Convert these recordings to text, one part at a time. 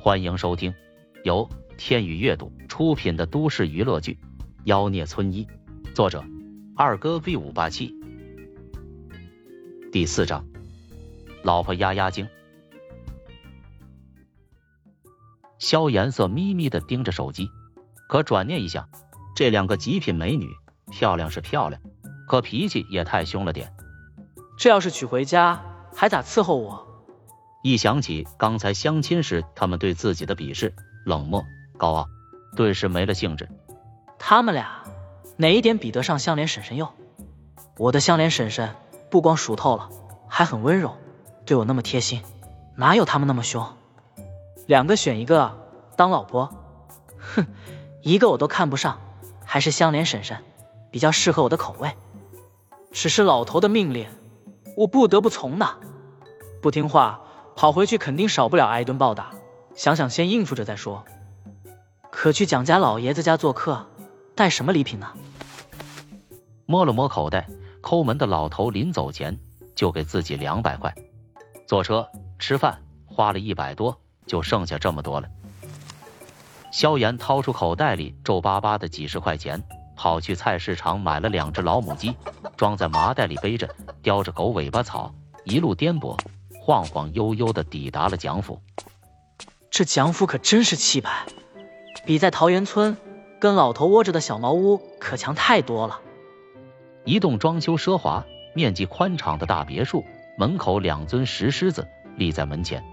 欢迎收听由天宇阅读出品的都市娱乐剧《妖孽村医》，作者二哥 V 五八七。第四章，老婆压压惊。萧颜色眯眯的盯着手机，可转念一想，这两个极品美女漂亮是漂亮，可脾气也太凶了点。这要是娶回家，还咋伺候我？一想起刚才相亲时他们对自己的鄙视、冷漠、高傲，顿时没了兴致。他们俩哪一点比得上香莲婶婶哟？我的香莲婶婶不光熟透了，还很温柔，对我那么贴心，哪有他们那么凶？两个选一个当老婆？哼，一个我都看不上，还是香莲婶婶比较适合我的口味。只是老头的命令，我不得不从呢。不听话。跑回去肯定少不了挨一顿暴打，想想先应付着再说。可去蒋家老爷子家做客，带什么礼品呢？摸了摸口袋，抠门的老头临走前就给自己两百块。坐车吃饭花了一百多，就剩下这么多了。萧炎掏出口袋里皱巴巴的几十块钱，跑去菜市场买了两只老母鸡，装在麻袋里背着，叼着狗尾巴草，一路颠簸。晃晃悠悠的抵达了蒋府，这蒋府可真是气派，比在桃源村跟老头窝着的小茅屋可强太多了。一栋装修奢华、面积宽敞的大别墅，门口两尊石狮子立在门前。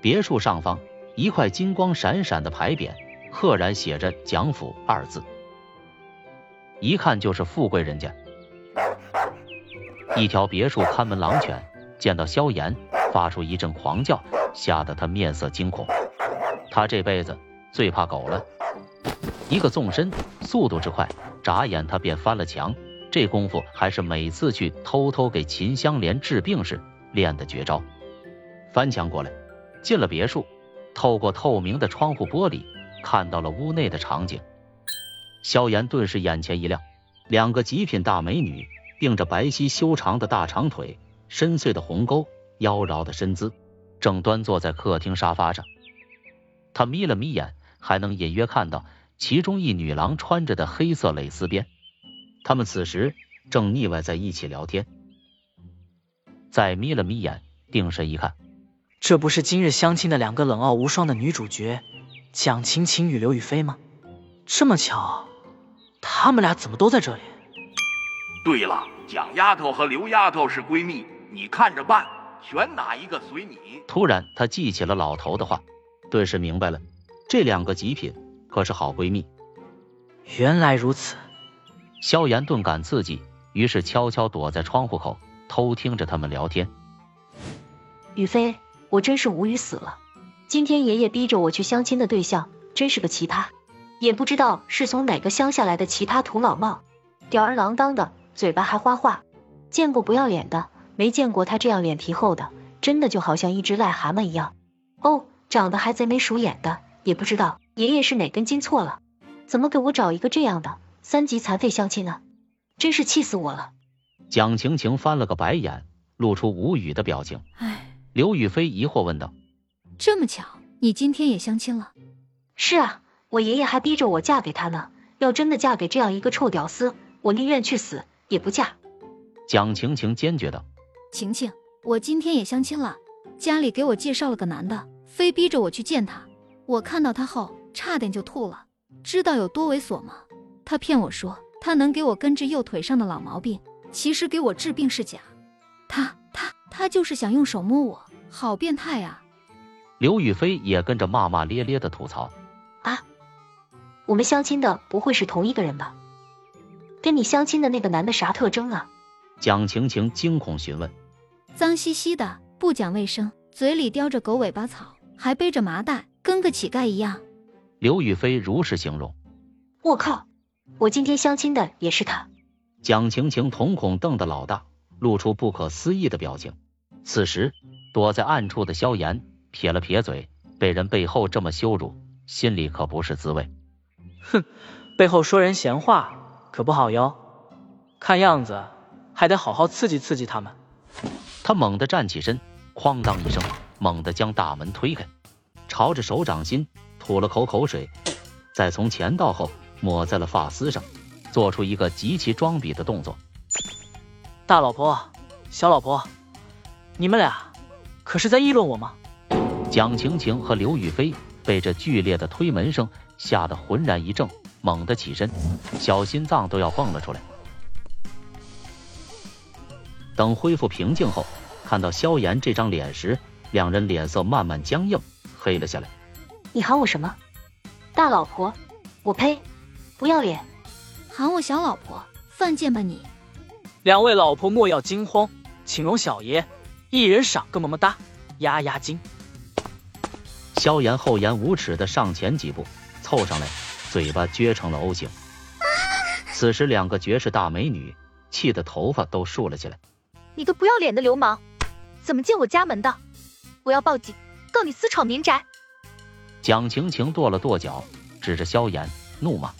别墅上方一块金光闪闪的牌匾，赫然写着“蒋府”二字，一看就是富贵人家。一条别墅看门狼犬。见到萧炎，发出一阵狂叫，吓得他面色惊恐。他这辈子最怕狗了。一个纵身，速度之快，眨眼他便翻了墙。这功夫还是每次去偷偷给秦香莲治病时练的绝招。翻墙过来，进了别墅，透过透明的窗户玻璃，看到了屋内的场景。萧炎顿时眼前一亮，两个极品大美女，并着白皙修长的大长腿。深邃的鸿沟，妖娆的身姿，正端坐在客厅沙发上。他眯了眯眼，还能隐约看到其中一女郎穿着的黑色蕾丝边。他们此时正腻歪在一起聊天。再眯了眯眼，定神一看，这不是今日相亲的两个冷傲无双的女主角蒋晴晴与刘雨菲吗？这么巧，他们俩怎么都在这里？对了，蒋丫头和刘丫头是闺蜜。你看着办，选哪一个随你。突然，他记起了老头的话，顿时明白了，这两个极品可是好闺蜜。原来如此，萧炎顿感刺激，于是悄悄躲在窗户口，偷听着他们聊天。雨飞，我真是无语死了。今天爷爷逼着我去相亲的对象，真是个奇葩，也不知道是从哪个乡下来的奇葩土老帽，吊儿郎当的，嘴巴还花话，见过不要脸的。没见过他这样脸皮厚的，真的就好像一只癞蛤蟆一样。哦，长得还贼眉鼠眼的，也不知道爷爷是哪根筋错了，怎么给我找一个这样的三级残废相亲呢？真是气死我了！蒋晴晴翻了个白眼，露出无语的表情。唉，刘雨飞疑惑问道：“这么巧，你今天也相亲了？”是啊，我爷爷还逼着我嫁给他呢。要真的嫁给这样一个臭屌丝，我宁愿去死也不嫁。蒋晴晴坚决道。晴晴，我今天也相亲了，家里给我介绍了个男的，非逼着我去见他。我看到他后，差点就吐了。知道有多猥琐吗？他骗我说他能给我根治右腿上的老毛病，其实给我治病是假。他他他就是想用手摸我，好变态啊！刘雨菲也跟着骂骂咧咧的吐槽。啊，我们相亲的不会是同一个人吧？跟你相亲的那个男的啥特征啊？蒋晴晴惊恐询问：“脏兮兮的，不讲卫生，嘴里叼着狗尾巴草，还背着麻袋，跟个乞丐一样。”刘雨菲如实形容。我靠，我今天相亲的也是他。蒋晴晴瞳孔瞪得老大，露出不可思议的表情。此时，躲在暗处的萧炎撇了撇嘴，被人背后这么羞辱，心里可不是滋味。哼，背后说人闲话可不好哟。看样子。还得好好刺激刺激他们。他猛地站起身，哐当一声，猛地将大门推开。朝着手掌心吐了口口水，再从前到后抹在了发丝上，做出一个极其装逼的动作。大老婆，小老婆，你们俩可是在议论我吗？蒋晴晴和刘雨菲被这剧烈的推门声吓得浑然一怔，猛地起身，小心脏都要蹦了出来。等恢复平静后，看到萧炎这张脸时，两人脸色慢慢僵硬，黑了下来。你喊我什么？大老婆？我呸！不要脸！喊我小老婆，犯贱吧你！两位老婆莫要惊慌，请容小爷一人赏个么么哒，压压惊。萧炎厚颜无耻的上前几步，凑上来，嘴巴撅成了 O 型。此时，两个绝世大美女气得头发都竖了起来。你个不要脸的流氓，怎么进我家门的？我要报警，告你私闯民宅！蒋晴晴跺了跺脚，指着萧炎怒骂。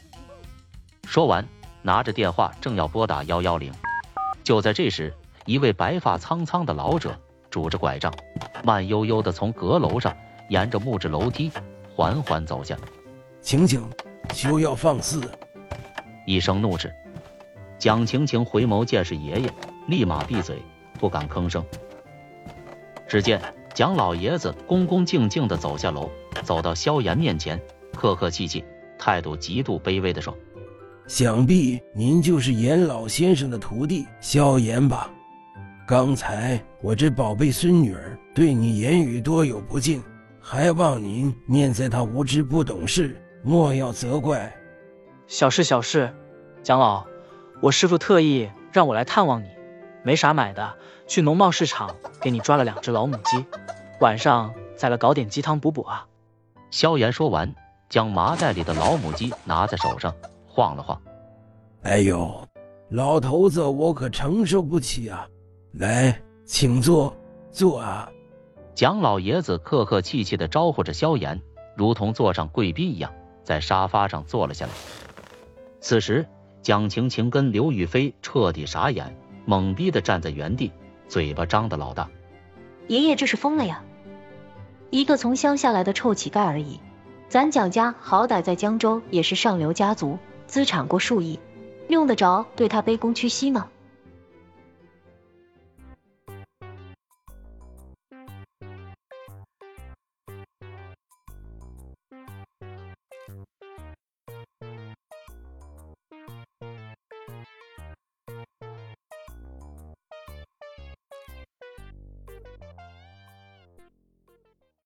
说完，拿着电话正要拨打幺幺零。就在这时，一位白发苍苍的老者拄着拐杖，慢悠悠的从阁楼上沿着木质楼梯缓缓走下。晴晴，休要放肆！一声怒斥，蒋晴晴回眸见是爷爷。立马闭嘴，不敢吭声。只见蒋老爷子恭恭敬敬地走下楼，走到萧炎面前，客客气气，态度极度卑微地说：“想必您就是严老先生的徒弟萧炎吧？刚才我这宝贝孙女儿对你言语多有不敬，还望您念在她无知不懂事，莫要责怪。小事小事，蒋老，我师傅特意让我来探望你。”没啥买的，去农贸市场给你抓了两只老母鸡，晚上再来搞点鸡汤补补啊。萧炎说完，将麻袋里的老母鸡拿在手上晃了晃。哎呦，老头子，我可承受不起啊！来，请坐，坐啊。蒋老爷子客客气气的招呼着萧炎，如同坐上贵宾一样，在沙发上坐了下来。此时，蒋晴晴跟刘雨菲彻底傻眼。懵逼的站在原地，嘴巴张的老大。爷爷这是疯了呀！一个从乡下来的臭乞丐而已，咱蒋家好歹在江州也是上流家族，资产过数亿，用得着对他卑躬屈膝吗？